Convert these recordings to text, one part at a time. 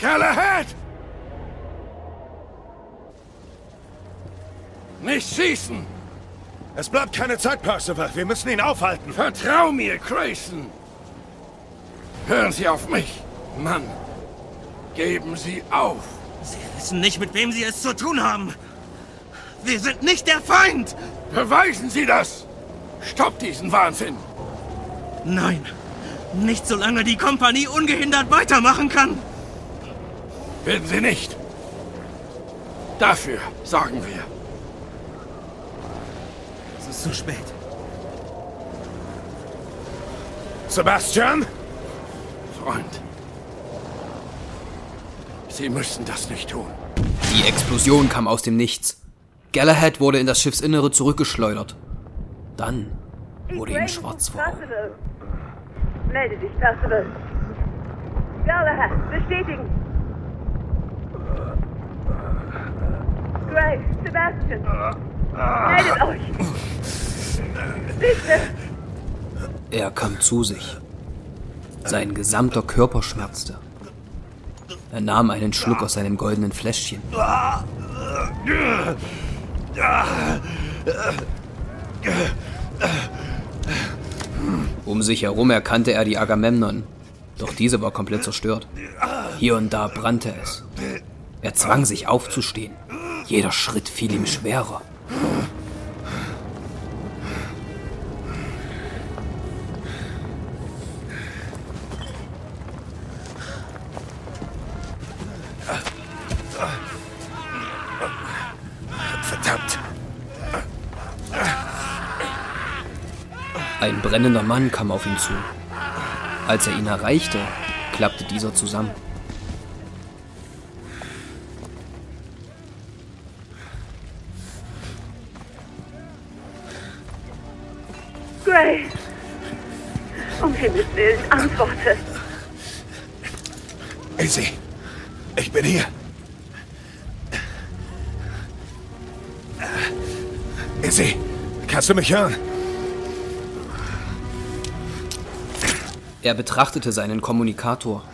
Galahad! Nicht schießen! Es bleibt keine Zeit, Percival. Wir müssen ihn aufhalten. Vertrau mir, Grayson! Hören Sie auf mich, Mann! Geben Sie auf! Sie wissen nicht, mit wem Sie es zu tun haben! Wir sind nicht der Feind! Beweisen Sie das! Stoppt diesen Wahnsinn! Nein, nicht solange die Kompanie ungehindert weitermachen kann! Werden Sie nicht! Dafür sorgen wir. Es ist zu spät. Sebastian? Freund. Sie müssen das nicht tun. Die Explosion kam aus dem Nichts. Galahad wurde in das Schiffsinnere zurückgeschleudert. Dann wurde ihm schwarz vor Augen. Melde dich, Percival. Galahad, bestätigen. Gray, Sebastian. Meldet euch. Bitte. Er kam zu sich. Sein gesamter Körper schmerzte. Er nahm einen Schluck aus seinem goldenen Fläschchen. Um sich herum erkannte er die Agamemnon, doch diese war komplett zerstört. Hier und da brannte es. Er zwang sich aufzustehen. Jeder Schritt fiel ihm schwerer. Verdammt. Ein brennender Mann kam auf ihn zu. Als er ihn erreichte, klappte dieser zusammen. Himmels Willen, antworte. Izzy, ich bin hier. Izzy, kannst du mich hören? Er betrachtete seinen Kommunikator.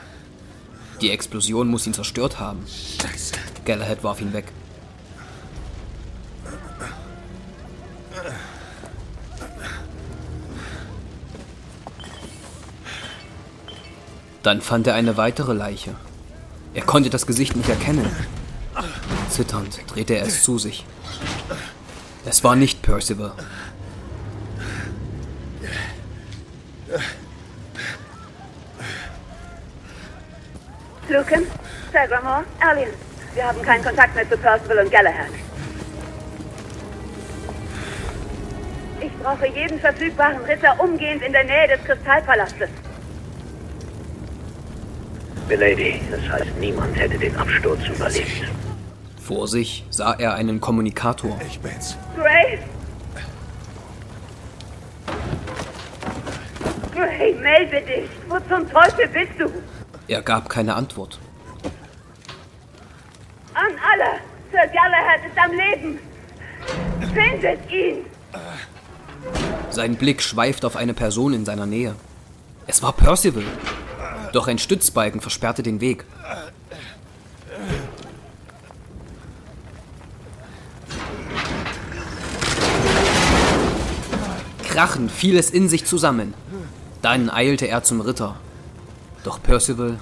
Die Explosion muss ihn zerstört haben. Scheiße. Galahad warf ihn weg. Dann fand er eine weitere Leiche. Er konnte das Gesicht nicht erkennen. Zitternd drehte er es zu sich. Es war nicht Percival. Lucan, Sagramore, Alien. Wir haben keinen Kontakt mehr zu Percival und Galahad. Ich brauche jeden verfügbaren Ritter umgehend in der Nähe des Kristallpalastes. Milady, das heißt, niemand hätte den Absturz überlebt. Vor sich sah er einen Kommunikator. Ich bin's. Gray? Gray, melde dich! Wo zum Teufel bist du? Er gab keine Antwort. An alle! Sir Galahad ist am Leben! Findet ihn! Sein Blick schweift auf eine Person in seiner Nähe. Es war Percival. Doch ein Stützbalken versperrte den Weg. Krachend fiel es in sich zusammen. Dann eilte er zum Ritter. Doch Percival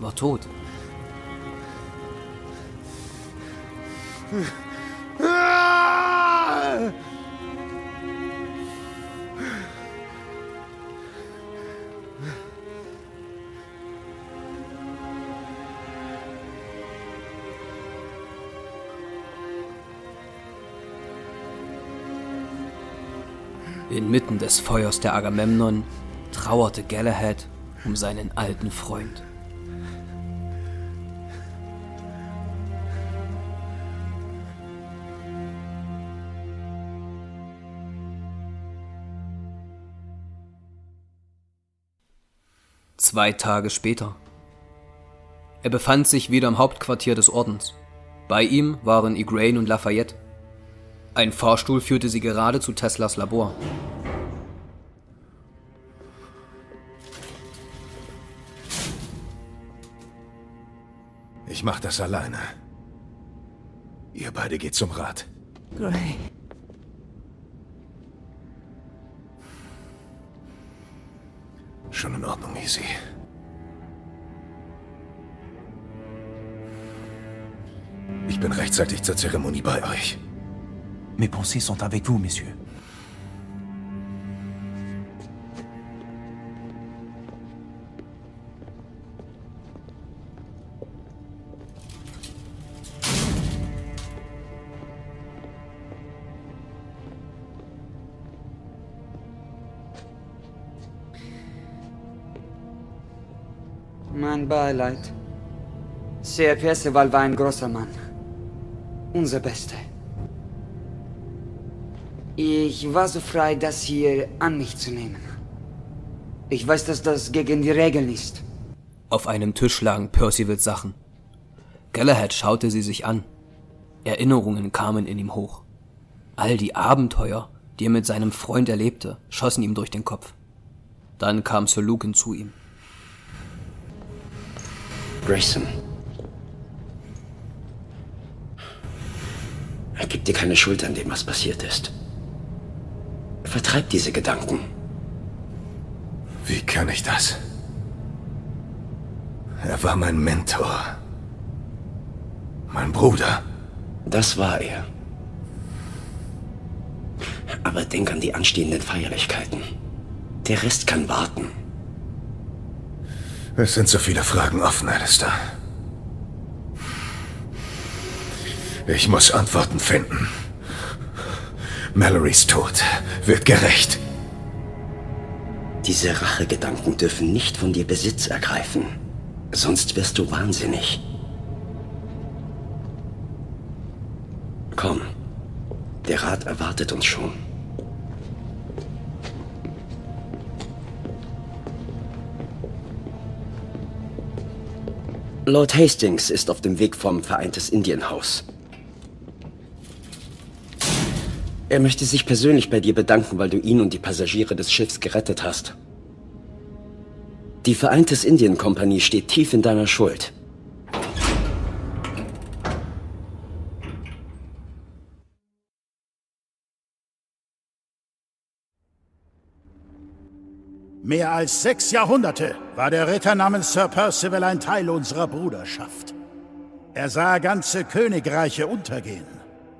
war tot. Inmitten des Feuers der Agamemnon trauerte Galahad um seinen alten Freund. Zwei Tage später. Er befand sich wieder im Hauptquartier des Ordens. Bei ihm waren Igraine und Lafayette. Ein Fahrstuhl führte sie gerade zu Teslas Labor. Ich mach das alleine. Ihr beide geht zum Rat. Gray. Schon in Ordnung, Easy. Ich bin rechtzeitig zur Zeremonie bei euch. Mes pensées sont avec vous, messieurs. Mein Beileid. Percival war ein großer Mann. Unser Bester. Ich war so frei, das hier an mich zu nehmen. Ich weiß, dass das gegen die Regeln ist. Auf einem Tisch lagen Percivals Sachen. Galahad schaute sie sich an. Erinnerungen kamen in ihm hoch. All die Abenteuer, die er mit seinem Freund erlebte, schossen ihm durch den Kopf. Dann kam Sir Lucan zu ihm. Grayson. Gib dir keine Schuld an dem, was passiert ist. Vertreib diese Gedanken. Wie kann ich das? Er war mein Mentor. Mein Bruder. Das war er. Aber denk an die anstehenden Feierlichkeiten. Der Rest kann warten. Es sind so viele Fragen offen, Alistair. Ich muss Antworten finden. Mallorys Tod wird gerecht. Diese Rachegedanken dürfen nicht von dir Besitz ergreifen. Sonst wirst du wahnsinnig. Komm, der Rat erwartet uns schon. Lord Hastings ist auf dem Weg vom Vereintes Indienhaus. Er möchte sich persönlich bei dir bedanken, weil du ihn und die Passagiere des Schiffs gerettet hast. Die Vereintes Indienkompanie steht tief in deiner Schuld. Mehr als sechs Jahrhunderte war der Ritter namens Sir Percival ein Teil unserer Bruderschaft. Er sah ganze Königreiche untergehen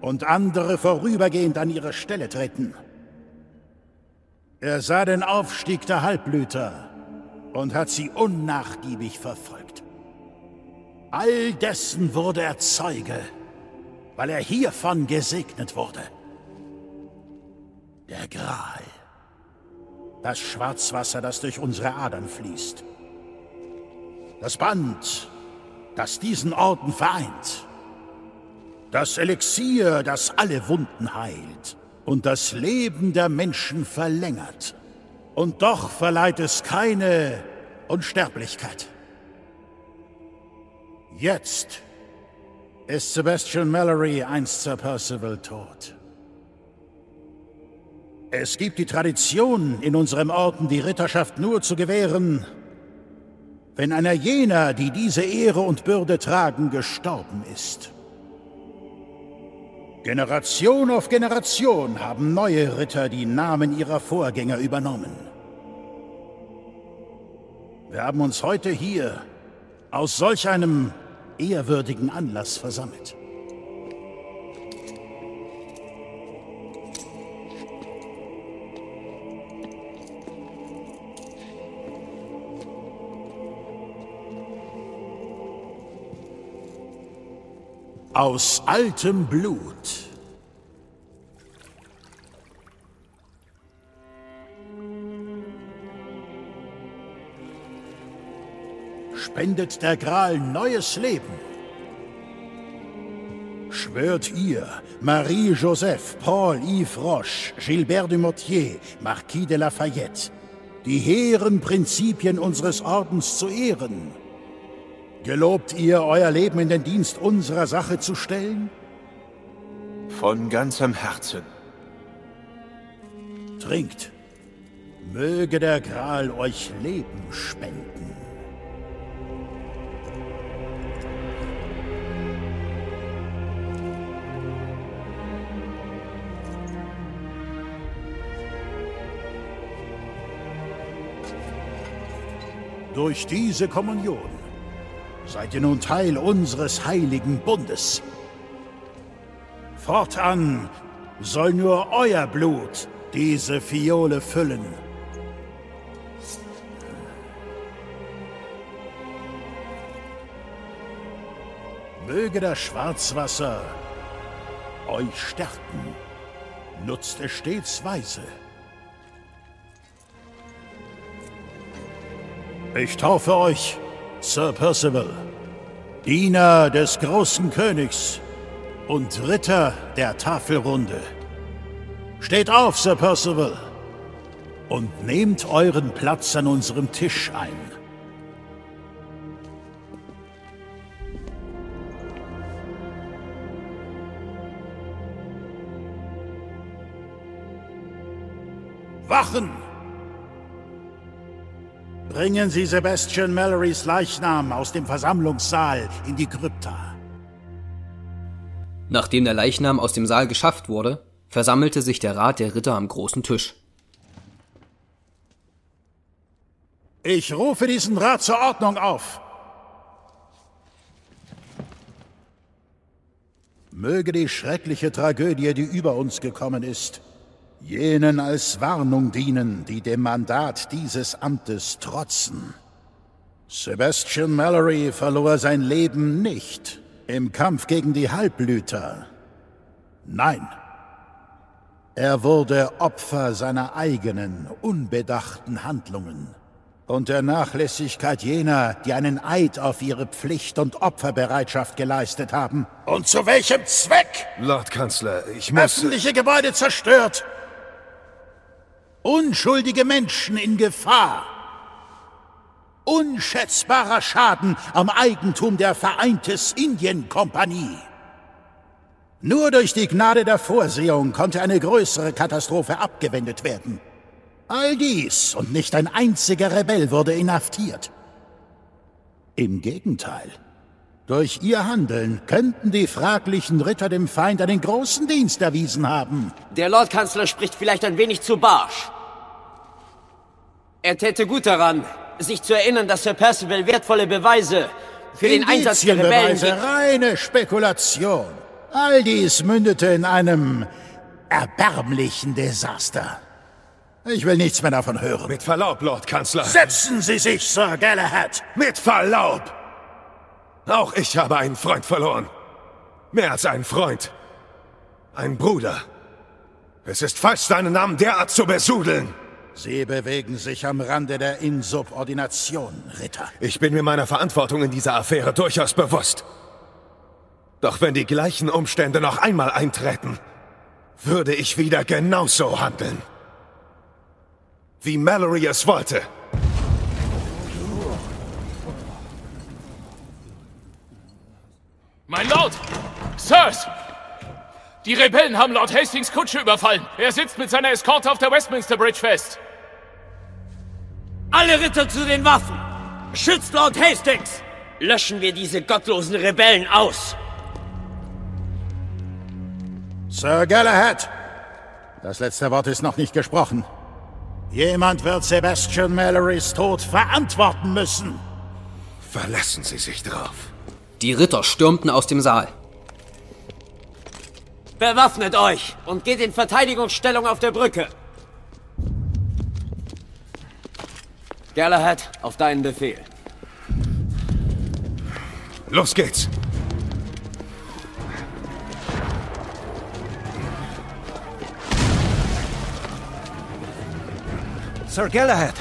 und andere vorübergehend an ihre Stelle treten. Er sah den Aufstieg der Halbblüter und hat sie unnachgiebig verfolgt. All dessen wurde er Zeuge, weil er hiervon gesegnet wurde. Der Gral. Das Schwarzwasser, das durch unsere Adern fließt. Das Band, das diesen Orden vereint. Das Elixier, das alle Wunden heilt und das Leben der Menschen verlängert. Und doch verleiht es keine Unsterblichkeit. Jetzt ist Sebastian Mallory einst Sir Percival tot. Es gibt die Tradition, in unserem Orden die Ritterschaft nur zu gewähren, wenn einer jener, die diese Ehre und Bürde tragen, gestorben ist. Generation auf Generation haben neue Ritter die Namen ihrer Vorgänger übernommen. Wir haben uns heute hier aus solch einem ehrwürdigen Anlass versammelt. Aus altem Blut. Spendet der Gral neues Leben. Schwört ihr, Marie-Joseph, Paul-Yves Roche, Gilbert du Motier, Marquis de Lafayette, die hehren Prinzipien unseres Ordens zu ehren, Gelobt ihr, euer Leben in den Dienst unserer Sache zu stellen? Von ganzem Herzen. Trinkt. Möge der Gral euch Leben spenden. Durch diese Kommunion seid ihr nun Teil unseres heiligen Bundes. Fortan soll nur euer Blut diese Fiole füllen. Möge das Schwarzwasser euch stärken. Nutzt es stets weise. Ich taufe euch, Sir Percival, Diener des großen Königs und Ritter der Tafelrunde. Steht auf, Sir Percival, und nehmt euren Platz an unserem Tisch ein. Wachen! Bringen Sie Sebastian Mallorys Leichnam aus dem Versammlungssaal in die Krypta. Nachdem der Leichnam aus dem Saal geschafft wurde, versammelte sich der Rat der Ritter am großen Tisch. Ich rufe diesen Rat zur Ordnung auf. Möge die schreckliche Tragödie, die über uns gekommen ist, jenen als Warnung dienen, die dem Mandat dieses Amtes trotzen. Sebastian Mallory verlor sein Leben nicht im Kampf gegen die Halbblüter. Nein, er wurde Opfer seiner eigenen, unbedachten Handlungen und der Nachlässigkeit jener, die einen Eid auf ihre Pflicht und Opferbereitschaft geleistet haben. Und zu welchem Zweck? Lord Kanzler, ich muss... Öffentliche Gebäude zerstört, Unschuldige Menschen in Gefahr. Unschätzbarer Schaden am Eigentum der Vereintes Indien Kompanie. Nur durch die Gnade der Vorsehung konnte eine größere Katastrophe abgewendet werden. All dies und nicht ein einziger Rebell wurde inhaftiert. Im Gegenteil. Durch ihr Handeln könnten die fraglichen Ritter dem Feind einen großen Dienst erwiesen haben. Der Lordkanzler spricht vielleicht ein wenig zu barsch. Er täte gut daran, sich zu erinnern, dass Sir Percival wertvolle Beweise für den Einsatz der Rebellen... reine Spekulation. All dies mündete in einem erbärmlichen Desaster. Ich will nichts mehr davon hören. Mit Verlaub, Lord Kanzler. Setzen Sie sich, Sir Galahad. Mit Verlaub. Auch ich habe einen Freund verloren. Mehr als einen Freund. Ein Bruder. Es ist falsch, deinen Namen derart zu besudeln. Sie bewegen sich am Rande der Insubordination, Ritter. Ich bin mir meiner Verantwortung in dieser Affäre durchaus bewusst. Doch wenn die gleichen Umstände noch einmal eintreten, würde ich wieder genauso handeln. Wie Mallory es wollte. Mein Lord! Sirs! Die Rebellen haben Lord Hastings Kutsche überfallen. Er sitzt mit seiner Eskorte auf der Westminster Bridge fest. Alle Ritter zu den Waffen! Schützt Lord Hastings! Löschen wir diese gottlosen Rebellen aus! Sir Galahad! Das letzte Wort ist noch nicht gesprochen. Jemand wird Sebastian Mallorys Tod verantworten müssen. Verlassen Sie sich drauf. Die Ritter stürmten aus dem Saal. Bewaffnet euch und geht in Verteidigungsstellung auf der Brücke. Galahad, auf deinen Befehl. Los geht's. Sir Galahad,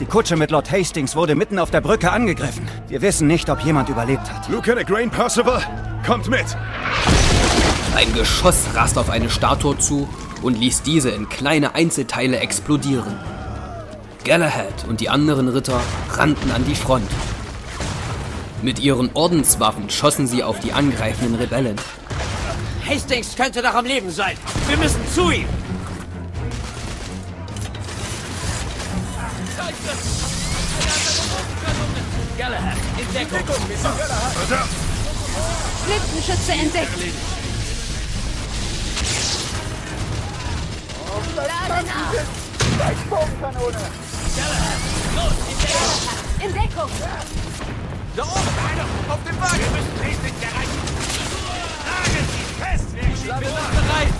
die Kutsche mit Lord Hastings wurde mitten auf der Brücke angegriffen. Wir wissen nicht, ob jemand überlebt hat. Lieutenant Grain Percival, kommt mit! Ein Geschoss rast auf eine Statue zu und ließ diese in kleine Einzelteile explodieren. Galahad und die anderen Ritter rannten an die Front. Mit ihren Ordenswaffen schossen sie auf die angreifenden Rebellen. Hastings könnte noch am Leben sein. Wir müssen zu ihm. Galahad, in Deckung. Flüchtenschütze entdeckt. Lade nach. Galahad, los, in Deckung. In Deckung! Da oben! Einer! Auf dem Wagen! Wir müssen Hastings erreichen! Nageln Sie fest! Wir sind bereit!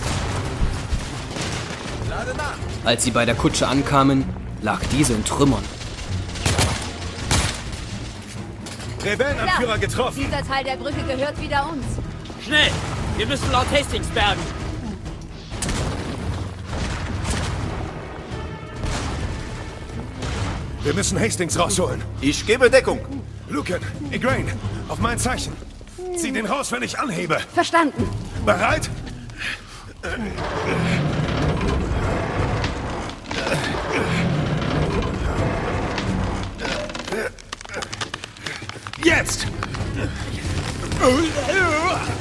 Lade nach! Als sie bei der Kutsche ankamen, lag diese in Trümmern. Rebellenanführer getroffen. Dieser Teil der Brücke gehört wieder uns. Schnell! Wir müssen Lord Hastings bergen. Wir müssen Hastings rausholen. Ich gebe Deckung. Lucan, Igraine, auf mein Zeichen. Zieh den raus, wenn ich anhebe. Verstanden. Bereit? Jetzt!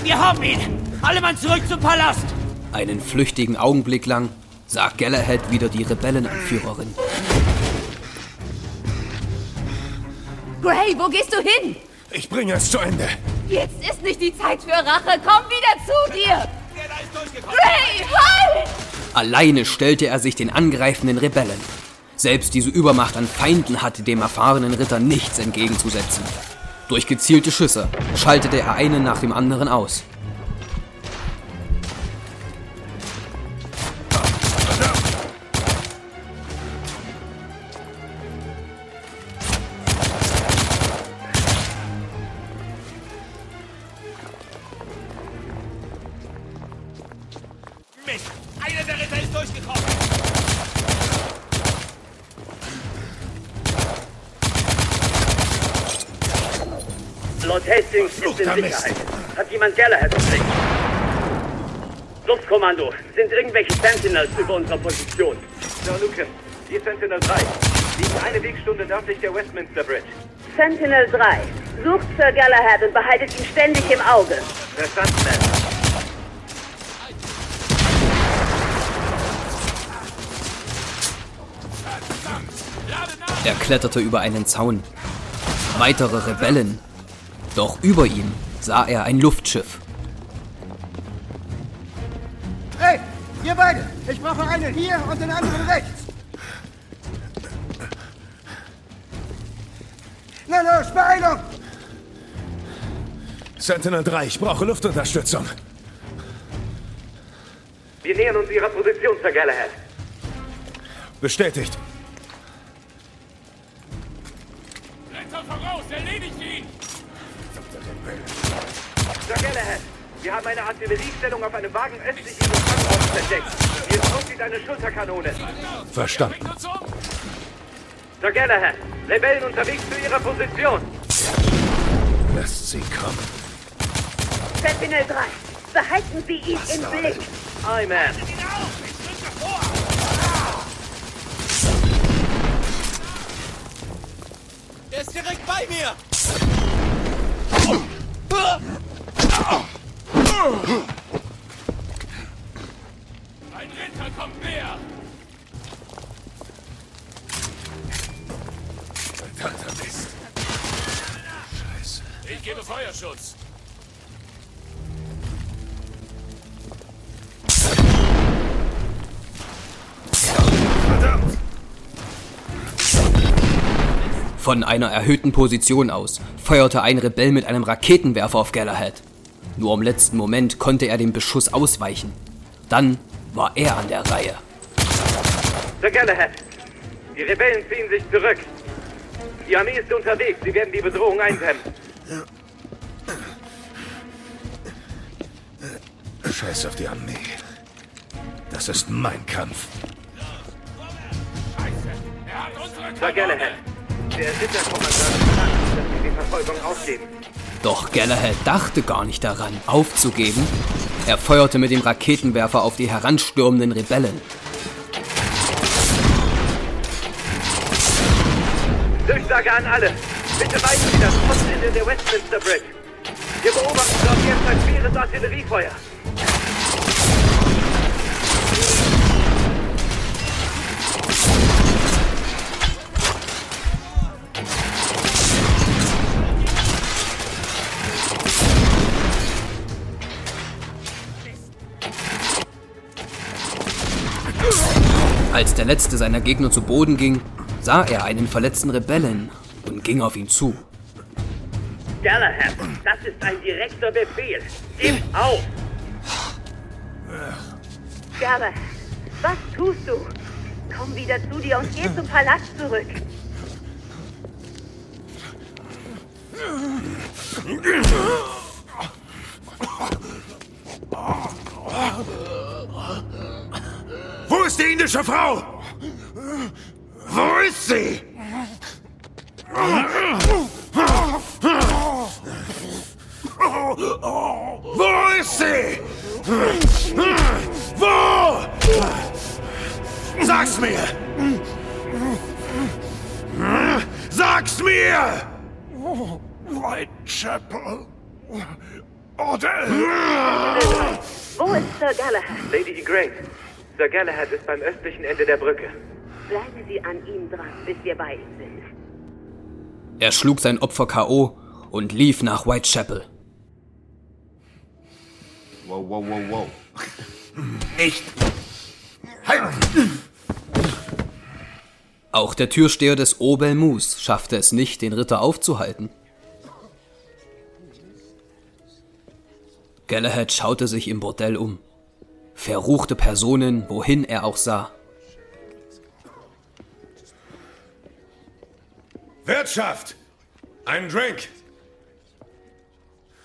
Wir haben ihn! Alle Mann zurück zum Palast! Einen flüchtigen Augenblick lang sah Galahad wieder die Rebellenanführerin. Gray, wo gehst du hin? Ich bringe es zu Ende. Jetzt ist nicht die Zeit für Rache. Komm wieder zu dir! Gray, halt! Alleine stellte er sich den angreifenden Rebellen. Selbst diese Übermacht an Feinden hatte dem erfahrenen Ritter nichts entgegenzusetzen. Durch gezielte Schüsse schaltete er einen nach dem anderen aus. Luftkommando, sind irgendwelche Sentinels über unserer Position? Sir Lucan, hier Sentinel 3. Liegen eine Wegstunde nördlich der Westminster Bridge. Sentinel 3. Sucht Sir Galahad und behaltet ihn ständig im Auge. Verstanden, Ma'am. Er kletterte über einen Zaun. Weitere Rebellen. Doch über ihm sah er ein Luftschiff. Ihr beide! Ich brauche einen hier und den anderen rechts! Na los, Beeilung! Sentinel 3, ich brauche Luftunterstützung. Wir nähern uns Ihrer Position, Sir Galahad. Bestätigt. Retter voraus, erledigt ihn! Sir Galahad, wir haben eine Artilleriestellung auf einem Wagen östlich Ihres Standorts entdeckt. Hier zieht eine Schulterkanone. Verstanden. Sir Galahad, Rebellen unterwegs zu Ihrer Position. Lasst sie kommen. Sentinel 3. Behalten Sie ihn im Blick. Aye, man. Er ist direkt bei mir! Ein Ritter kommt näher! Verdammter Mist. Scheiße. Ich gebe Feuerschutz. Von einer erhöhten Position aus feuerte ein Rebell mit einem Raketenwerfer auf Galahad. Nur im letzten Moment konnte er dem Beschuss ausweichen. Dann war er an der Reihe. Sir Galahad, die Rebellen ziehen sich zurück. Die Armee ist unterwegs. Sie werden die Bedrohung eindämmen. Scheiß auf die Armee. Das ist mein Kampf. Sir Galahad, der Ritterkommandant sagt, dass Sie die Verfolgung aufgeben. Doch Galahad dachte gar nicht daran, aufzugeben. Er feuerte mit dem Raketenwerfer auf die heranstürmenden Rebellen. Durchsage an alle. Bitte weisen Sie das Postende der Westminster Bridge. Wir beobachten dort jetzt ein schweres Artilleriefeuer. Der letzte seiner Gegner zu Boden ging, sah er einen verletzten Rebellen und ging auf ihn zu. Galahad, das ist ein direkter Befehl. Gib auf! Galahad, was tust du? Komm wieder zu dir und geh zum Palast zurück. Wo ist die indische Frau? Wo ist sie? Wo ist sie? Wo? Sag's mir! Sag's mir! Whitechapel. Order! Wo ist Sir Galahad? Lady Igraine, Sir Galahad ist beim östlichen Ende der Brücke. Bleiben Sie an ihm dran, bis wir bei ihm sind. Er schlug sein Opfer K.O. und lief nach Whitechapel. Wow, wow, wow, wow. Nicht! Halt! Auch der Türsteher des Obel Mus schaffte es nicht, den Ritter aufzuhalten. Galahad schaute sich im Bordell um. Verruchte Personen, wohin er auch sah. Wirtschaft! Ein Drink!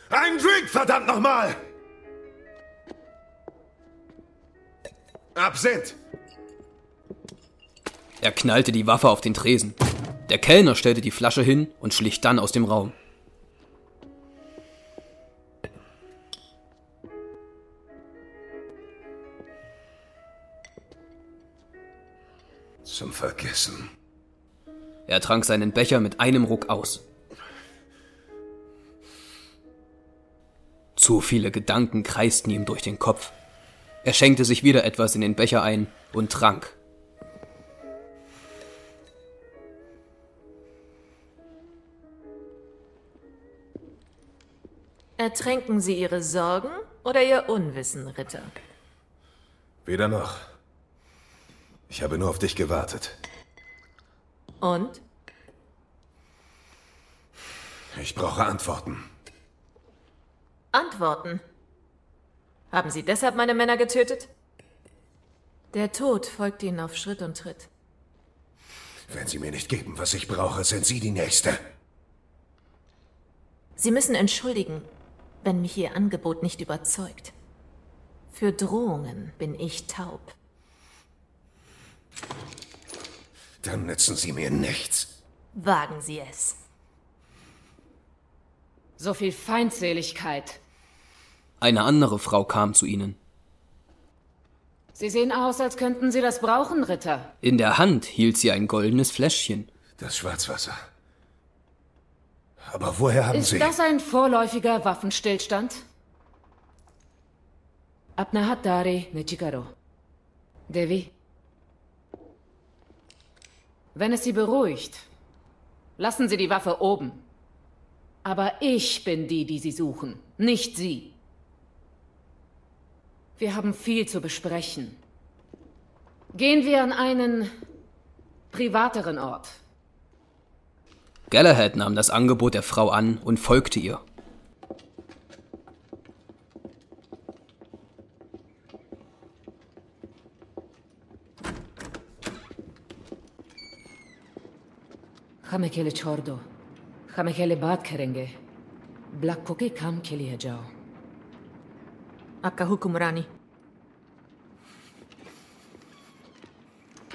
Ein Drink, verdammt nochmal! Absinth! Er knallte die Waffe auf den Tresen. Der Kellner stellte die Flasche hin und schlich dann aus dem Raum. Zum Vergessen. Er trank seinen Becher mit einem Ruck aus. Zu viele Gedanken kreisten ihm durch den Kopf. Er schenkte sich wieder etwas in den Becher ein und trank. Ertränken Sie Ihre Sorgen oder Ihr Unwissen, Ritter? Weder noch. Ich habe nur auf dich gewartet. Und? Ich brauche Antworten. Antworten. Haben Sie deshalb meine Männer getötet? Der Tod folgt Ihnen auf Schritt und Tritt. Wenn Sie mir nicht geben, was ich brauche, sind Sie die Nächste. Sie müssen entschuldigen, wenn mich Ihr Angebot nicht überzeugt. Für Drohungen bin ich taub. Dann nützen Sie mir nichts. Wagen Sie es. So viel Feindseligkeit. Eine andere Frau kam zu ihnen. Sie sehen aus, als könnten Sie das brauchen, Ritter. In der Hand hielt sie ein goldenes Fläschchen. Das Schwarzwasser. Aber woher haben Ist Sie... das ein vorläufiger Waffenstillstand? Abnahatari Nechikaro. Devi. Wenn es Sie beruhigt, lassen Sie die Waffe oben. Aber ich bin die, die Sie suchen, nicht Sie. Wir haben viel zu besprechen. Gehen wir an einen privateren Ort. Galahad nahm das Angebot der Frau an und folgte ihr. Hame chordo. Hame kele baat kam keli hai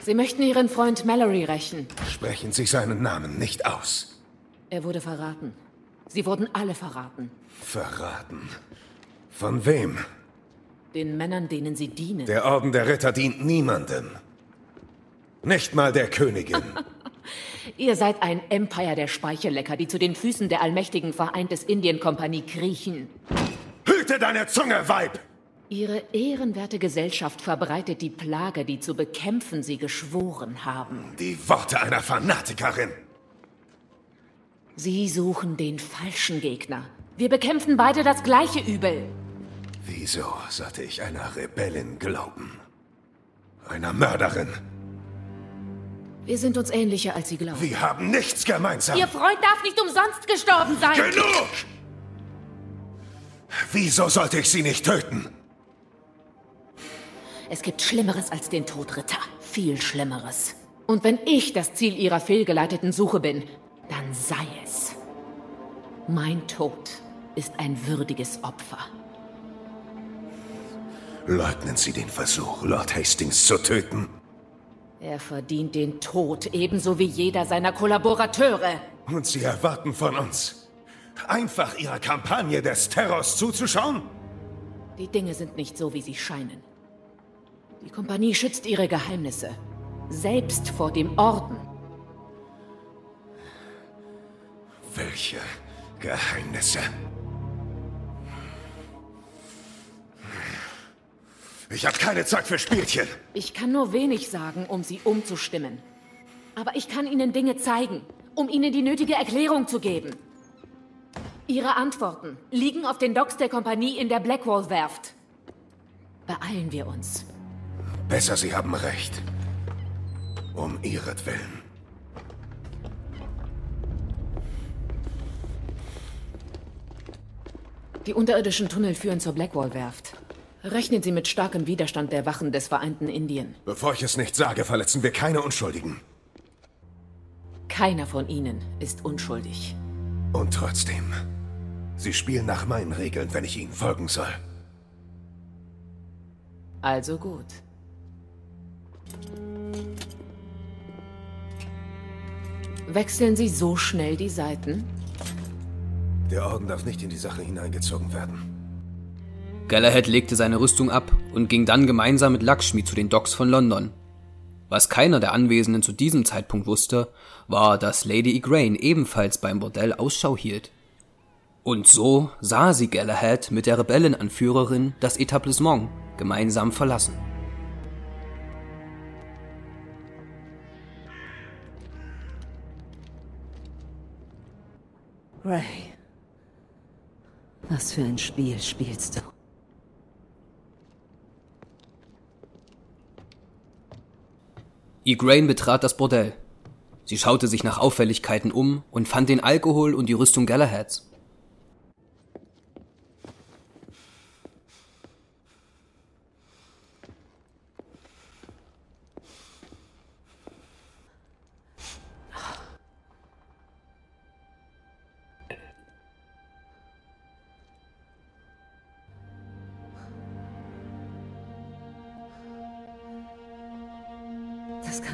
Sie möchten Ihren Freund Mallory rächen. Sprechen Sie seinen Namen nicht aus. Er wurde verraten. Sie wurden alle verraten. Verraten? Von wem? Den Männern, denen Sie dienen. Der Orden der Ritter dient niemandem. Nicht mal der Königin. Ihr seid ein Empire der Speichellecker, die zu den Füßen der allmächtigen Vereintes Indienkompanie kriechen. Hüte deine Zunge, Weib! Ihre ehrenwerte Gesellschaft verbreitet die Plage, die zu bekämpfen Sie geschworen haben. Die Worte einer Fanatikerin. Sie suchen den falschen Gegner. Wir bekämpfen beide das gleiche Übel. Wieso sollte ich einer Rebellin glauben? Einer Mörderin? Wir sind uns ähnlicher, als Sie glauben. Wir haben nichts gemeinsam. Ihr Freund darf nicht umsonst gestorben sein. Genug! Wieso sollte ich sie nicht töten? Es gibt Schlimmeres als den Tod, Ritter. Viel Schlimmeres. Und wenn ich das Ziel Ihrer fehlgeleiteten Suche bin, dann sei es. Mein Tod ist ein würdiges Opfer. Leugnen Sie den Versuch, Lord Hastings zu töten. Er verdient den Tod ebenso wie jeder seiner Kollaborateure. Und Sie erwarten von uns, einfach Ihrer Kampagne des Terrors zuzuschauen? Die Dinge sind nicht so, wie sie scheinen. Die Kompanie schützt ihre Geheimnisse. Selbst vor dem Orden. Welche Geheimnisse? Ich habe keine Zeit für Spielchen. Ich kann nur wenig sagen, um sie umzustimmen. Aber ich kann Ihnen Dinge zeigen, um Ihnen die nötige Erklärung zu geben. Ihre Antworten liegen auf den Docks der Kompanie in der Blackwall-Werft. Beeilen wir uns. Besser, Sie haben recht. Um ihretwillen. Die unterirdischen Tunnel führen zur Blackwall-Werft. Rechnen Sie mit starkem Widerstand der Wachen des vereinten Indien. Bevor ich es nicht sage, verletzen wir keine Unschuldigen. Keiner von Ihnen ist unschuldig. Und trotzdem. Sie spielen nach meinen Regeln, wenn ich Ihnen folgen soll. Also gut. Wechseln Sie so schnell die Seiten? Der Orden darf nicht in die Sache hineingezogen werden. Galahad legte seine Rüstung ab und ging dann gemeinsam mit Lakshmi zu den Docks von London. Was keiner der Anwesenden zu diesem Zeitpunkt wusste, war, dass Lady Igraine ebenfalls beim Bordell Ausschau hielt. Und so sah sie Galahad mit der Rebellenanführerin das Etablissement gemeinsam verlassen. Ray, was für ein Spiel spielst du? Igraine betrat das Bordell. Sie schaute sich nach Auffälligkeiten um und fand den Alkohol und die Rüstung Galahads.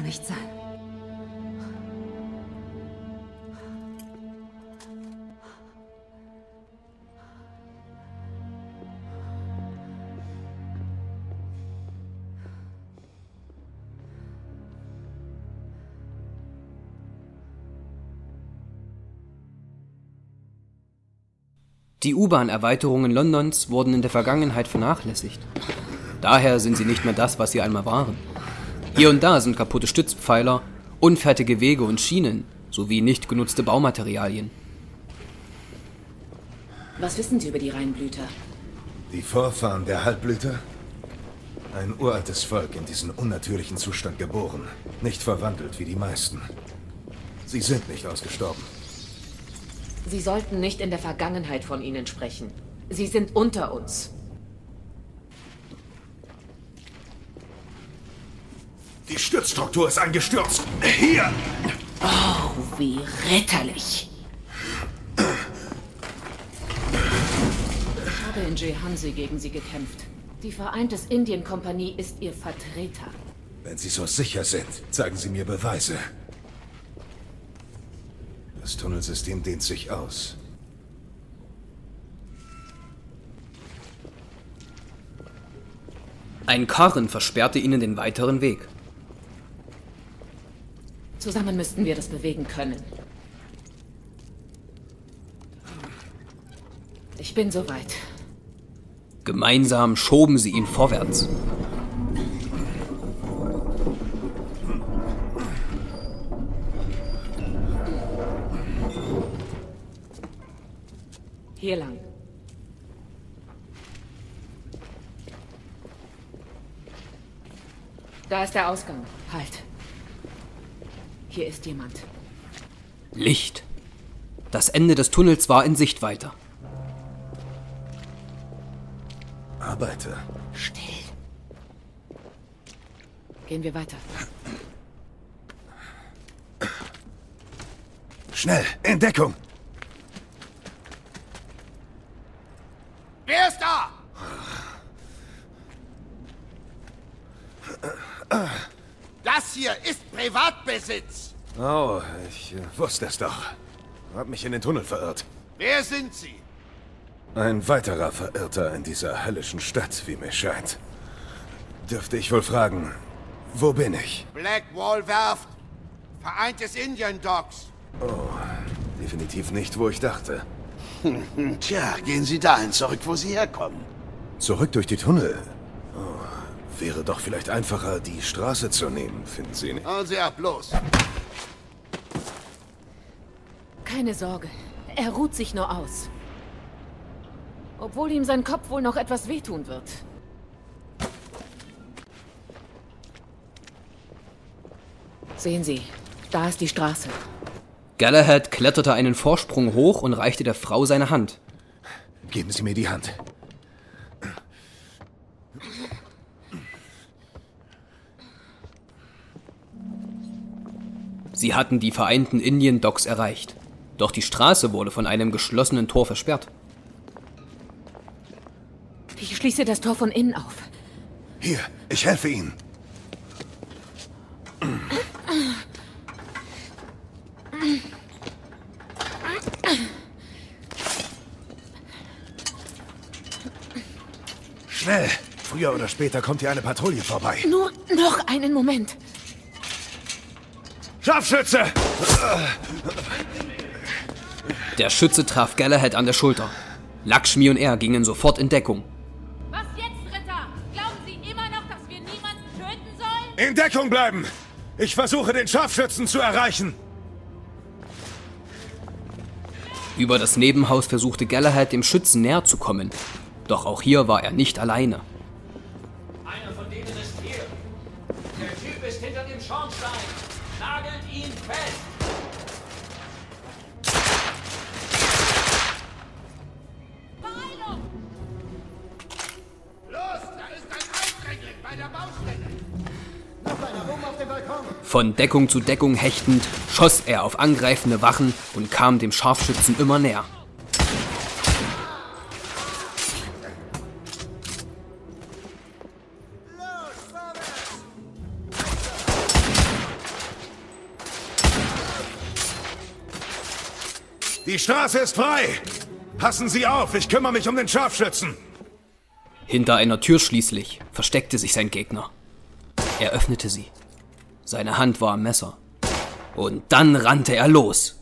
Nicht sein. Die U-Bahn-Erweiterungen Londons wurden in der Vergangenheit vernachlässigt. Daher sind sie nicht mehr das, was sie einmal waren. Hier und da sind kaputte Stützpfeiler, unfertige Wege und Schienen sowie nicht genutzte Baumaterialien. Was wissen Sie über die Rheinblüter? Die Vorfahren der Halbblüter? Ein uraltes Volk in diesen unnatürlichen Zustand geboren, nicht verwandelt wie die meisten. Sie sind nicht ausgestorben. Sie sollten nicht in der Vergangenheit von ihnen sprechen. Sie sind unter uns. Die Stützstruktur ist eingestürzt. Hier! Oh, wie ritterlich. Ich habe in Jehansi gegen sie gekämpft. Die Vereintes Indien-Kompanie ist ihr Vertreter. Wenn Sie so sicher sind, zeigen Sie mir Beweise. Das Tunnelsystem dehnt sich aus. Ein Karren versperrte ihnen den weiteren Weg. Zusammen müssten wir das bewegen können. Ich bin soweit. Gemeinsam schoben sie ihn vorwärts. Hier lang. Da ist der Ausgang. Halt. Hier ist jemand. Licht. Das Ende des Tunnels war in Sichtweite. Arbeite. Still. Gehen wir weiter. Schnell, in Deckung. Wer ist da? Das hier ist Privatbesitz. Oh, ich äh, wusste es doch. Hab mich in den Tunnel verirrt. Wer sind Sie? Ein weiterer Verirrter in dieser höllischen Stadt, wie mir scheint. Dürfte ich wohl fragen, wo bin ich? Blackwall Werft. Vereintes Indien Docks. Oh, definitiv nicht, wo ich dachte. Tja, gehen Sie dahin zurück, wo Sie herkommen. Zurück durch die Tunnel. Wäre doch vielleicht einfacher, die Straße zu nehmen, finden Sie nicht? Also ab, los. Keine Sorge. Er ruht sich nur aus. Obwohl ihm sein Kopf wohl noch etwas wehtun wird. Sehen Sie, da ist die Straße. Galahad kletterte einen Vorsprung hoch und reichte der Frau seine Hand. Geben Sie mir die Hand. Sie hatten die vereinten Indian Docks erreicht. Doch die Straße wurde von einem geschlossenen Tor versperrt. Ich schließe das Tor von innen auf. Hier, ich helfe Ihnen. Schnell! Früher oder später kommt hier eine Patrouille vorbei. Nur noch einen Moment. Scharfschütze! Der Schütze traf Galahad an der Schulter. Lakshmi und er gingen sofort in Deckung. Was jetzt, Ritter? Glauben Sie immer noch, dass wir niemanden töten sollen? In Deckung bleiben! Ich versuche, den Scharfschützen zu erreichen. Über das Nebenhaus versuchte Galahad dem Schützen näher zu kommen. Doch auch hier war er nicht alleine. Von Deckung zu Deckung hechtend schoss er auf angreifende Wachen und kam dem Scharfschützen immer näher. Die Straße ist frei! Passen Sie auf, ich kümmere mich um den Scharfschützen. Hinter einer Tür schließlich versteckte sich sein Gegner. Er öffnete sie. Seine Hand war am Messer. Und dann rannte er los.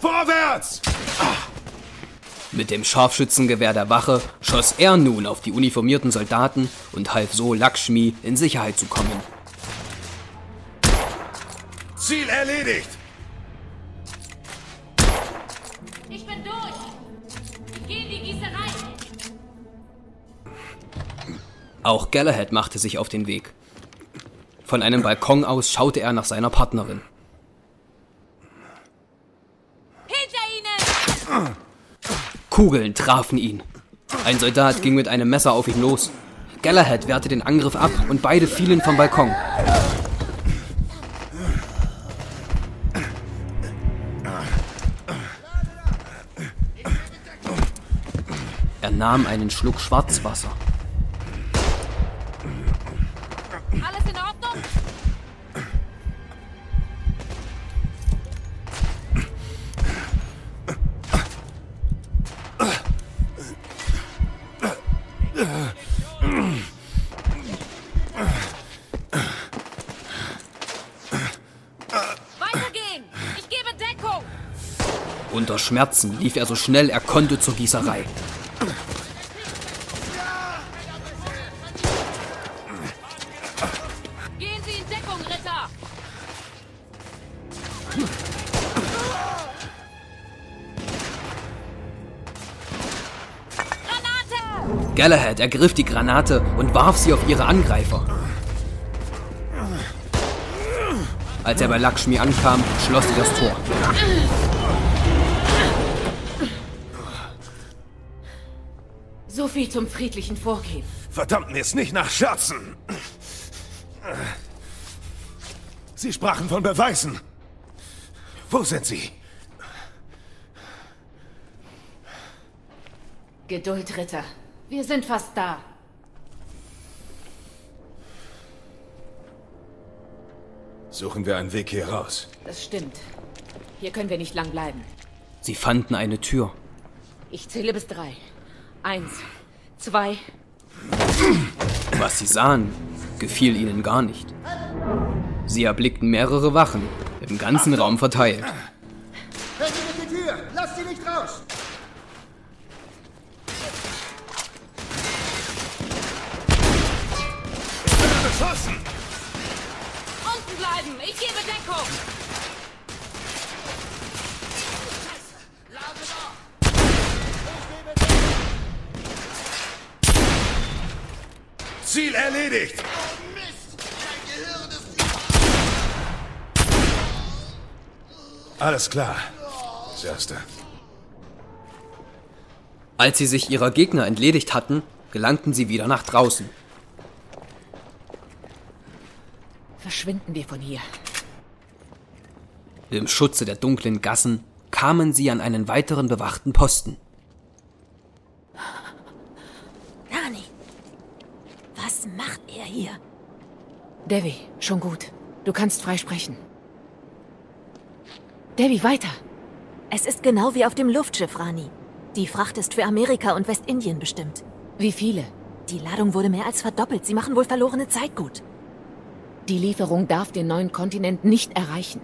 Vorwärts! Mit dem Scharfschützengewehr der Wache schoss er nun auf die uniformierten Soldaten und half so Lakshmi in Sicherheit zu kommen. Ziel erledigt! Auch Galahad machte sich auf den Weg. Von einem Balkon aus schaute er nach seiner Partnerin. Hinter Ihnen! Kugeln trafen ihn. Ein Soldat ging mit einem Messer auf ihn los. Galahad wehrte den Angriff ab und beide fielen vom Balkon. Er nahm einen Schluck Schwarzwasser. Schmerzen lief er so schnell er konnte zur Gießerei. Gehen Sie in Deckung, Ritter! Granate! Galahad ergriff die Granate und warf sie auf ihre Angreifer. Als er bei Lakshmi ankam, schloss sie das Tor. So viel zum friedlichen Vorgehen. Verdammt mir es nicht nach Scherzen. Sie sprachen von Beweisen. Wo sind sie? Geduld, Ritter. Wir sind fast da. Suchen wir einen Weg hier raus. Das stimmt. Hier können wir nicht lang bleiben. Sie fanden eine Tür. Ich zähle bis drei. Eins, zwei. Was sie sahen, gefiel ihnen gar nicht. Sie erblickten mehrere Wachen, im ganzen Raum verteilt. Öffnet die Tür! Lasst sie nicht raus! Beschossen! Unten bleiben! Ich gebe Deckung! Ziel erledigt! Alles klar. Das Erste. Als sie sich ihrer Gegner entledigt hatten, gelangten sie wieder nach draußen. Verschwinden wir von hier. Im Schutze der dunklen Gassen kamen sie an einen weiteren bewachten Posten. Rani, was macht er hier? Devi, schon gut. Du kannst frei sprechen. Devi, weiter. Es ist genau wie auf dem Luftschiff, Rani. Die Fracht ist für Amerika und Westindien bestimmt. Wie viele? Die Ladung wurde mehr als verdoppelt. Sie machen wohl verlorene Zeit gut. Die Lieferung darf den neuen Kontinent nicht erreichen.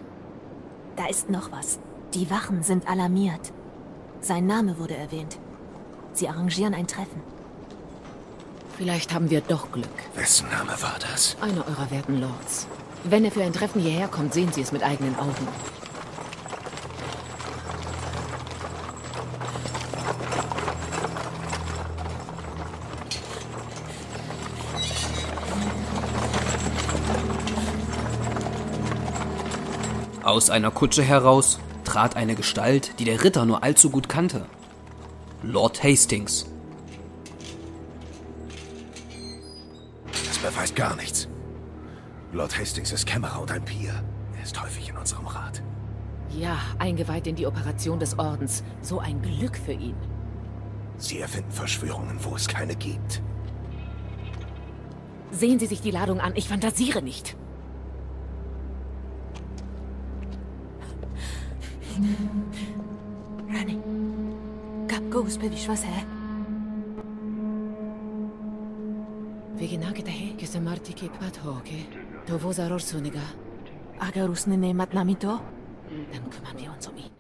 Da ist noch was. Die Wachen sind alarmiert. Sein Name wurde erwähnt. Sie arrangieren ein Treffen. Vielleicht haben wir doch Glück. Wessen Name war das? Einer eurer werten Lords. Wenn er für ein Treffen hierher kommt, sehen Sie es mit eigenen Augen. Aus einer Kutsche heraus trat eine Gestalt, die der Ritter nur allzu gut kannte. Lord Hastings. Das beweist gar nichts. Lord Hastings ist Kämmerer und ein Pier. Er ist häufig in unserem Rat. Ja, eingeweiht in die Operation des Ordens. So ein Glück für ihn. Sie erfinden Verschwörungen, wo es keine gibt. Sehen Sie sich die Ladung an. Ich fantasiere nicht. Rani, kap ko उस पे विश्वास है विगिना के तहे किसे मर्ती की बात हो के तो वो जरूर सुनेगा अगर उसने नेमत नामी तो Dann kümmern wir uns um ihn.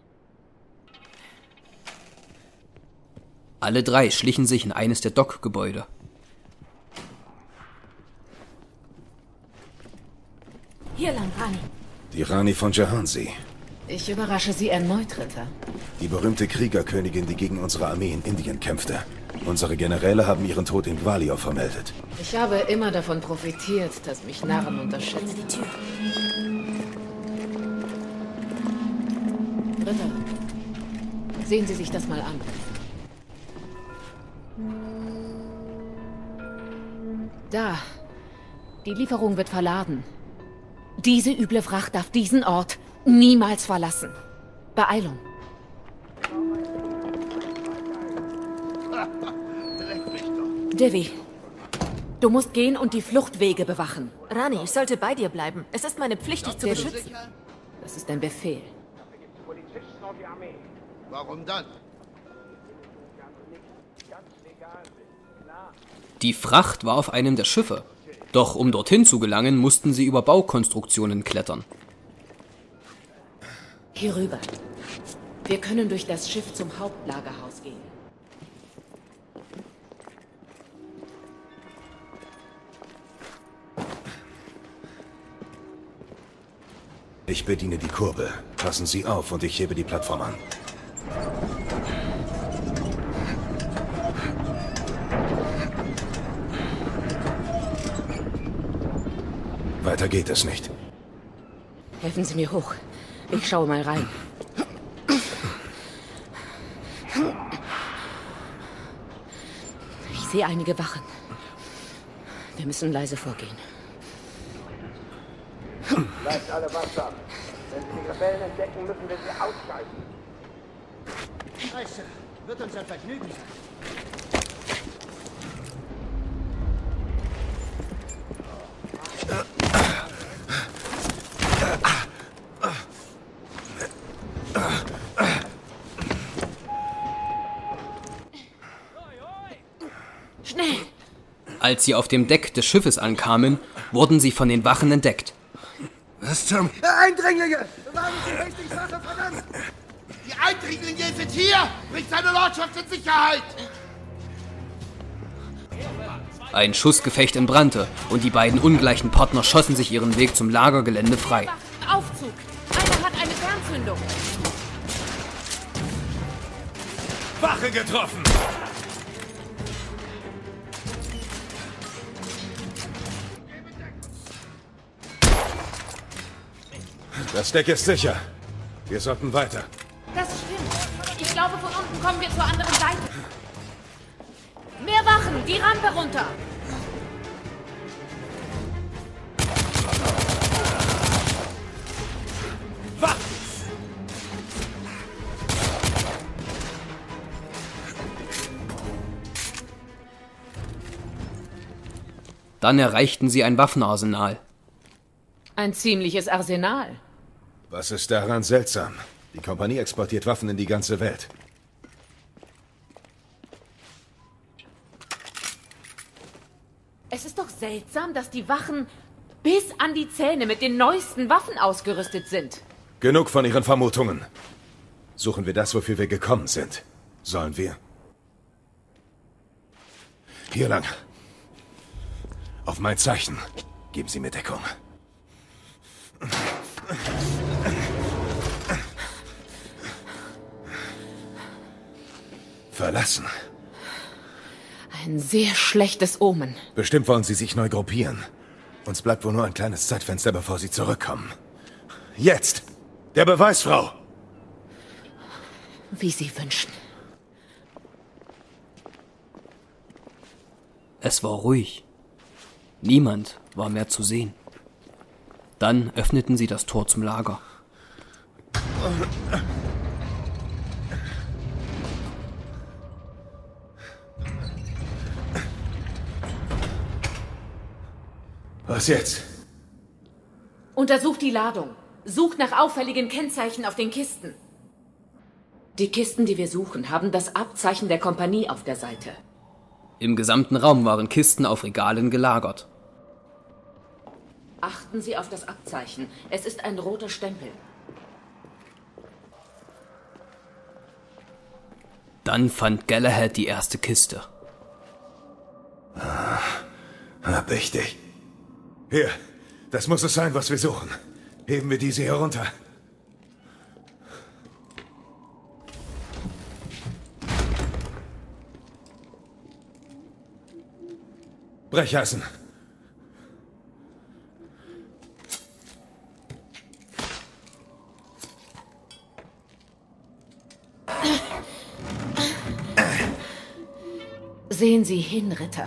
Alle drei schlichen sich in eines der Dockgebäude. Hier lang, Rani. Die Rani von Jahansi. Ich überrasche Sie erneut, Ritter. Die berühmte Kriegerkönigin, die gegen unsere Armee in Indien kämpfte. Unsere Generäle haben ihren Tod in Gwalior vermeldet. Ich habe immer davon profitiert, dass mich Narren unterschätzen. Die Tür. Ritter, sehen Sie sich das mal an. Da. Die Lieferung wird verladen. Diese üble Fracht darf diesen Ort niemals verlassen. Beeilung. Devi, du musst gehen und die Fluchtwege bewachen. Rani, ich sollte bei dir bleiben. Es ist meine Pflicht, dich zu beschützen. Das ist ein Befehl. Warum dann? Die Fracht war auf einem der Schiffe. Doch um dorthin zu gelangen, mussten sie über Baukonstruktionen klettern. Hierüber. Wir können durch das Schiff zum Hauptlagerhaus gehen. Ich bediene die Kurve. Passen Sie auf und ich hebe die Plattform an. Weiter geht es nicht. Helfen Sie mir hoch. Ich schaue mal rein. Ich sehe einige Wachen. Wir müssen leise vorgehen. Bleibt alle wachsam. Wenn Sie die Rebellen entdecken, müssen wir sie ausschalten. Scheiße, wird uns ein Vergnügen sein. Schnell! Als sie auf dem Deck des Schiffes ankamen, wurden sie von den Wachen entdeckt. Was zum... Eindringlinge! Wagen Sie Hastings Wache, verdammt! Die Eindringlinge sind hier! Bringt seine Lordschaft in Sicherheit! Ein Schussgefecht entbrannte und die beiden ungleichen Partner schossen sich ihren Weg zum Lagergelände frei. Aufzug! Einer hat eine Fernzündung! Wache getroffen! Das Deck ist sicher. Wir sollten weiter. Das stimmt. Ich glaube, von unten kommen wir zur anderen Seite. Mehr Wachen! Die Rampe runter! Dann erreichten sie ein Waffenarsenal. Ein ziemliches Arsenal. Was ist daran seltsam? Die Kompanie exportiert Waffen in die ganze Welt. Es ist doch seltsam, dass die Wachen bis an die Zähne mit den neuesten Waffen ausgerüstet sind. Genug von Ihren Vermutungen. Suchen wir das, wofür wir gekommen sind. Sollen wir? Hier lang. Auf mein Zeichen. Geben Sie mir Deckung. Verlassen. Ein sehr schlechtes Omen. Bestimmt wollen Sie sich neu gruppieren. Uns bleibt wohl nur ein kleines Zeitfenster, bevor Sie zurückkommen. Jetzt! Der Beweis, Frau! Wie Sie wünschen. Es war ruhig. Niemand war mehr zu sehen. Dann öffneten sie das Tor zum Lager. Was jetzt? Untersucht die Ladung. Sucht nach auffälligen Kennzeichen auf den Kisten. Die Kisten, die wir suchen, haben das Abzeichen der Kompanie auf der Seite. Im gesamten Raum waren Kisten auf Regalen gelagert. Achten Sie auf das Abzeichen. Es ist ein roter Stempel. Dann fand Galahad die erste Kiste. Hab ich dich. Hier, das muss es sein, was wir suchen. Heben wir diese hier runter. Brecheisen. Sehen Sie hin, Ritter.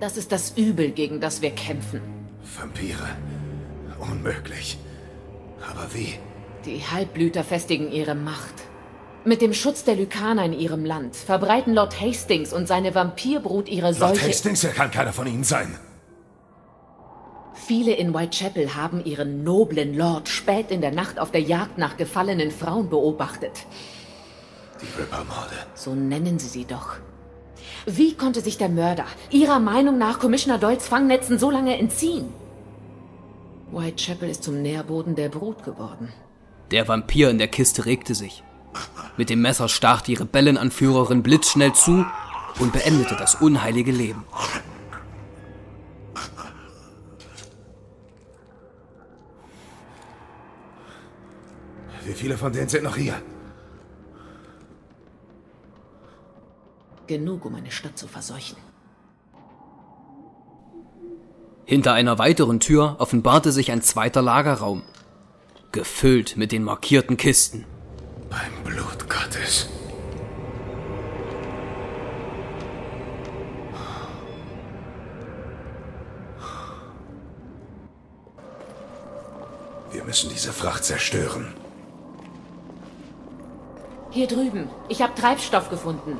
Das ist das Übel, gegen das wir kämpfen. Vampire. Unmöglich. Aber wie? Die Halbblüter festigen ihre Macht. Mit dem Schutz der Lykaner in ihrem Land verbreiten Lord Hastings und seine Vampirbrut ihre Lord Seuche. Hastings, er kann keiner von ihnen sein. Viele in Whitechapel haben ihren noblen Lord spät in der Nacht auf der Jagd nach gefallenen Frauen beobachtet. Die Ripper-Morde. So nennen sie sie doch. Wie konnte sich der Mörder Ihrer Meinung nach Commissioner Doyles Fangnetzen so lange entziehen? Whitechapel ist zum Nährboden der Brut geworden. Der Vampir in der Kiste regte sich. Mit dem Messer stach die Rebellenanführerin blitzschnell zu und beendete das unheilige Leben. Wie viele von denen sind noch hier? Genug, um eine Stadt zu verseuchen. Hinter einer weiteren Tür offenbarte sich ein zweiter Lagerraum, gefüllt mit den markierten Kisten. Beim Blut Gottes. Wir müssen diese Fracht zerstören. Hier drüben. Ich habe Treibstoff gefunden.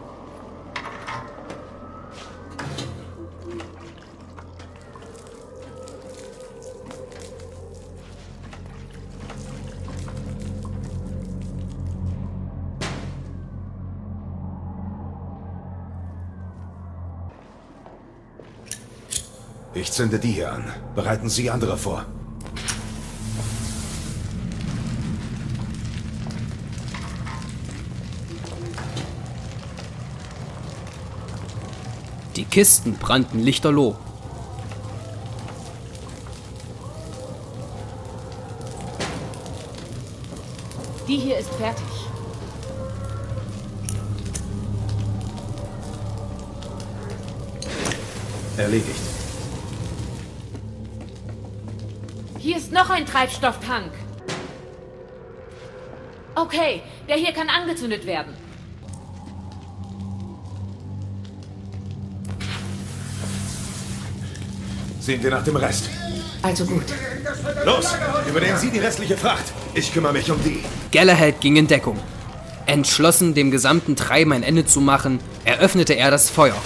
Ich zünde die hier an. Bereiten Sie andere vor. Die Kisten brannten lichterloh. Die hier ist fertig. Erledigt. Ist noch ein Treibstofftank. Okay, der hier kann angezündet werden. Sehen wir nach dem Rest. Also gut. Los, übernehmen Sie die restliche Fracht. Ich kümmere mich um die. Galahad ging in Deckung. Entschlossen, dem gesamten Treiben ein Ende zu machen, eröffnete er das Feuer.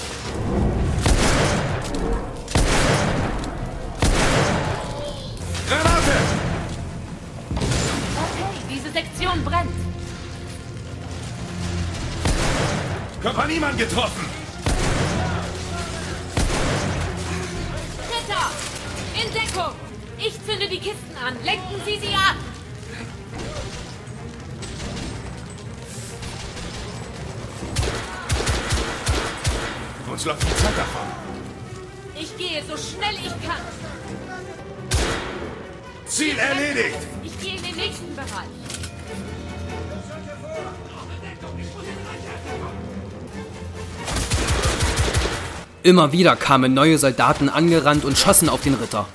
Immer wieder kamen neue Soldaten angerannt und schossen auf den Ritter.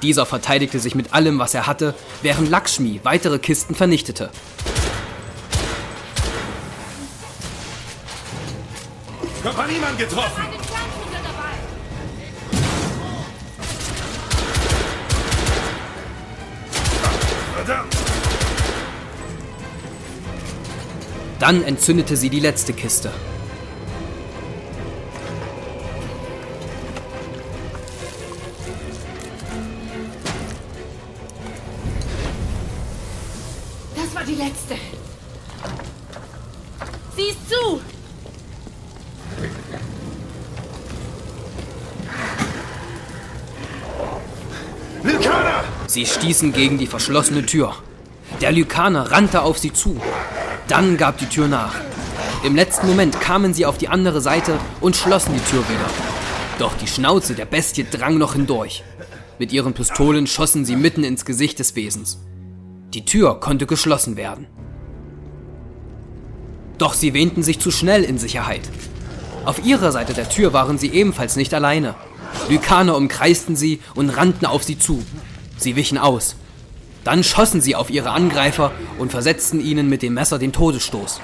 Dieser verteidigte sich mit allem, was er hatte, während Lakshmi weitere Kisten vernichtete. Kompaniemann getroffen! Dann entzündete sie die letzte Kiste. Sie stießen gegen die verschlossene Tür. Der Lykaner rannte auf sie zu. Dann gab die Tür nach. Im letzten Moment kamen sie auf die andere Seite und schlossen die Tür wieder. Doch die Schnauze der Bestie drang noch hindurch. Mit ihren Pistolen schossen sie mitten ins Gesicht des Wesens. Die Tür konnte geschlossen werden. Doch sie wähnten sich zu schnell in Sicherheit. Auf ihrer Seite der Tür waren sie ebenfalls nicht alleine. Lykaner umkreisten sie und rannten auf sie zu. Sie wichen aus. Dann schossen sie auf ihre Angreifer und versetzten ihnen mit dem Messer den Todesstoß.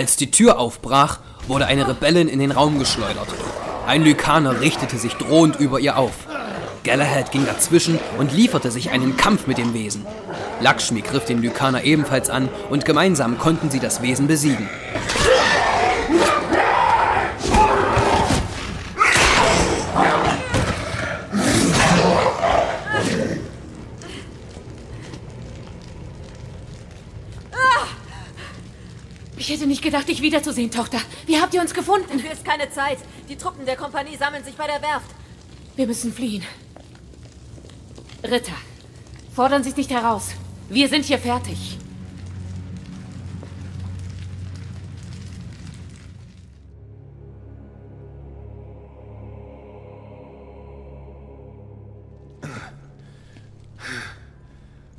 Als die Tür aufbrach, wurde eine Rebellin in den Raum geschleudert. Ein Lykaner richtete sich drohend über ihr auf. Galahad ging dazwischen und lieferte sich einen Kampf mit dem Wesen. Lakshmi griff den Lykaner ebenfalls an und gemeinsam konnten sie das Wesen besiegen. Gedacht, dich wiederzusehen, Tochter. Wie habt ihr uns gefunden? Für ist keine Zeit. Die Truppen der Kompanie sammeln sich bei der Werft. Wir müssen fliehen. Ritter, fordern Sie es nicht heraus. Wir sind hier fertig.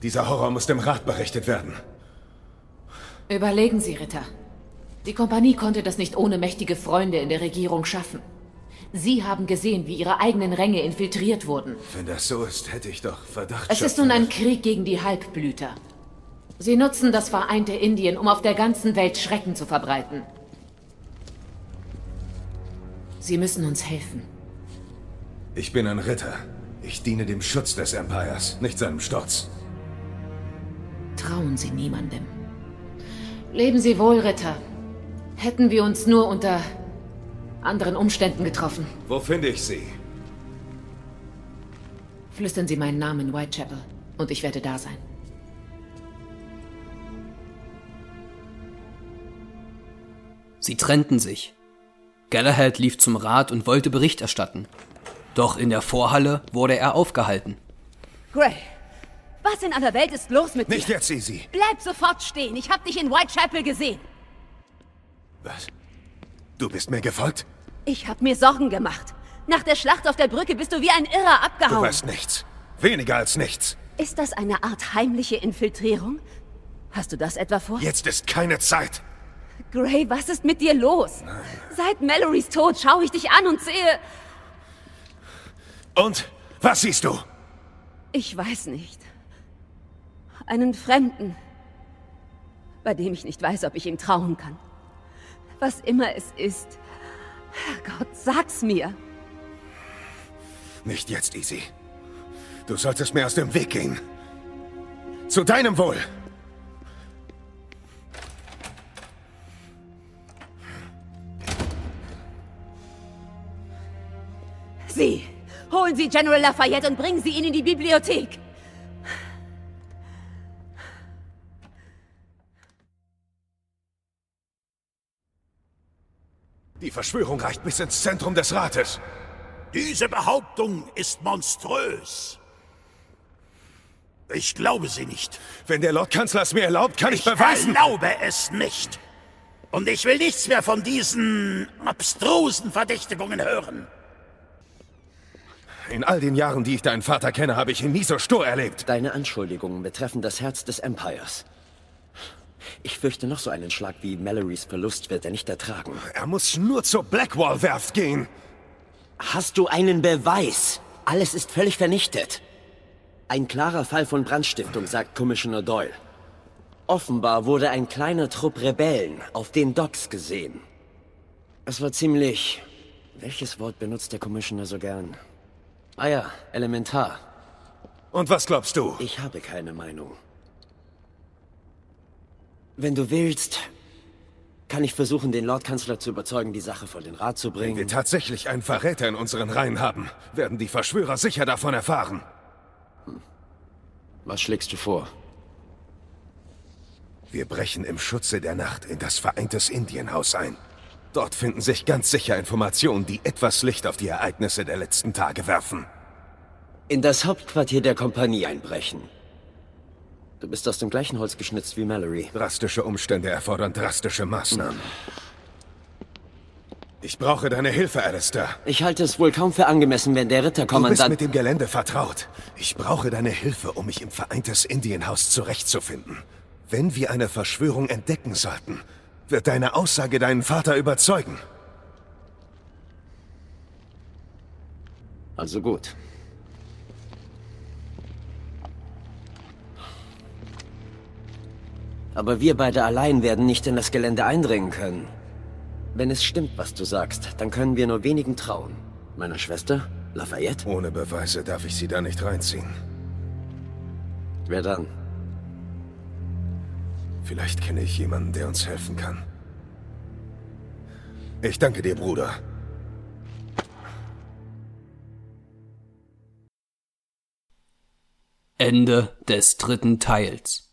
Dieser Horror muss dem Rat berichtet werden. Überlegen Sie, Ritter. Die Kompanie konnte das nicht ohne mächtige Freunde in der Regierung schaffen. Sie haben gesehen, wie ihre eigenen Ränge infiltriert wurden. Wenn das so ist, hätte ich doch Verdacht. Es ist nun ein Krieg gegen die Halbblüter. Sie nutzen das vereinte Indien, um auf der ganzen Welt Schrecken zu verbreiten. Sie müssen uns helfen. Ich bin ein Ritter. Ich diene dem Schutz des Empires, nicht seinem Sturz. Trauen Sie niemandem. Leben Sie wohl, Ritter. Hätten wir uns nur unter anderen Umständen getroffen. Wo finde ich sie? Flüstern Sie meinen Namen in Whitechapel und ich werde da sein. Sie trennten sich. Galahad lief zum Rat und wollte Bericht erstatten. Doch in der Vorhalle wurde er aufgehalten. Gray, was in aller Welt ist los mit Nicht dir? jetzt, Easy. Bleib sofort stehen. Ich hab dich in Whitechapel gesehen. Was? Du bist mir gefolgt? Ich hab mir Sorgen gemacht. Nach der Schlacht auf der Brücke bist du wie ein Irrer Du abgehauen. weißt nichts. Weniger als nichts. Ist das eine Art heimliche Infiltrierung? Hast du das etwa vor? Jetzt ist keine Zeit. Gray, was ist mit dir los? Seit Mallorys Tod schaue ich dich an und sehe... Und? Was siehst du? Ich weiß nicht. Einen Fremden, bei dem ich nicht weiß, ob ich ihm trauen kann. Was immer es ist. Herrgott, sag's mir. Nicht jetzt, Easy. Du solltest mir aus dem Weg gehen. Zu deinem Wohl. Sie! Holen Sie General Lafayette und bringen Sie ihn in die Bibliothek! Die Verschwörung reicht bis ins Zentrum des Rates. Diese Behauptung ist monströs. Ich glaube sie nicht. Wenn der Lordkanzler es mir erlaubt, kann ich, Ich beweisen... erlaube es nicht. Und ich will nichts mehr von diesen abstrusen Verdächtigungen hören. In all den Jahren, die ich deinen Vater kenne, habe ich ihn nie so stur erlebt. Deine Anschuldigungen betreffen das Herz des Empires. Ich fürchte, noch so einen Schlag wie Mallorys Verlust wird er nicht ertragen. Er muss nur zur Blackwall-Werft gehen. Hast du einen Beweis? Alles ist völlig vernichtet. Ein klarer Fall von Brandstiftung, sagt Commissioner Doyle. Offenbar wurde ein kleiner Trupp Rebellen auf den Docks gesehen. Es war ziemlich... Welches Wort benutzt der Commissioner so gern? Ah ja, elementar. Und was glaubst du? Ich habe keine Meinung. Wenn du willst, kann ich versuchen, den Lordkanzler zu überzeugen, die Sache vor den Rat zu Wenn bringen. wir tatsächlich einen Verräter in unseren Reihen haben, werden die Verschwörer sicher davon erfahren. Was schlägst du vor? Wir brechen im Schutze der Nacht in das Vereintes Indienhaus ein. Dort finden sich ganz sicher Informationen, die etwas Licht auf die Ereignisse der letzten Tage werfen. In das Hauptquartier der Kompanie einbrechen. Du bist aus dem gleichen Holz geschnitzt wie Mallory. Drastische Umstände erfordern drastische Maßnahmen. Ich brauche deine Hilfe, Alistair. Ich halte es wohl kaum für angemessen, wenn der Du bist Ritterkommandant... mit dem Gelände vertraut. Ich brauche deine Hilfe, um mich im Vereintes Indienhaus zurechtzufinden. Wenn wir eine Verschwörung entdecken sollten, wird deine Aussage deinen Vater überzeugen. Also gut. Aber wir beide allein werden nicht in das Gelände eindringen können. Wenn es stimmt, was du sagst, dann können wir nur wenigen trauen. Meiner Schwester? Lafayette? Ohne Beweise darf ich sie da nicht reinziehen. Wer dann? Vielleicht kenne ich jemanden, der uns helfen kann. Ich danke dir, Bruder. Ende des dritten Teils.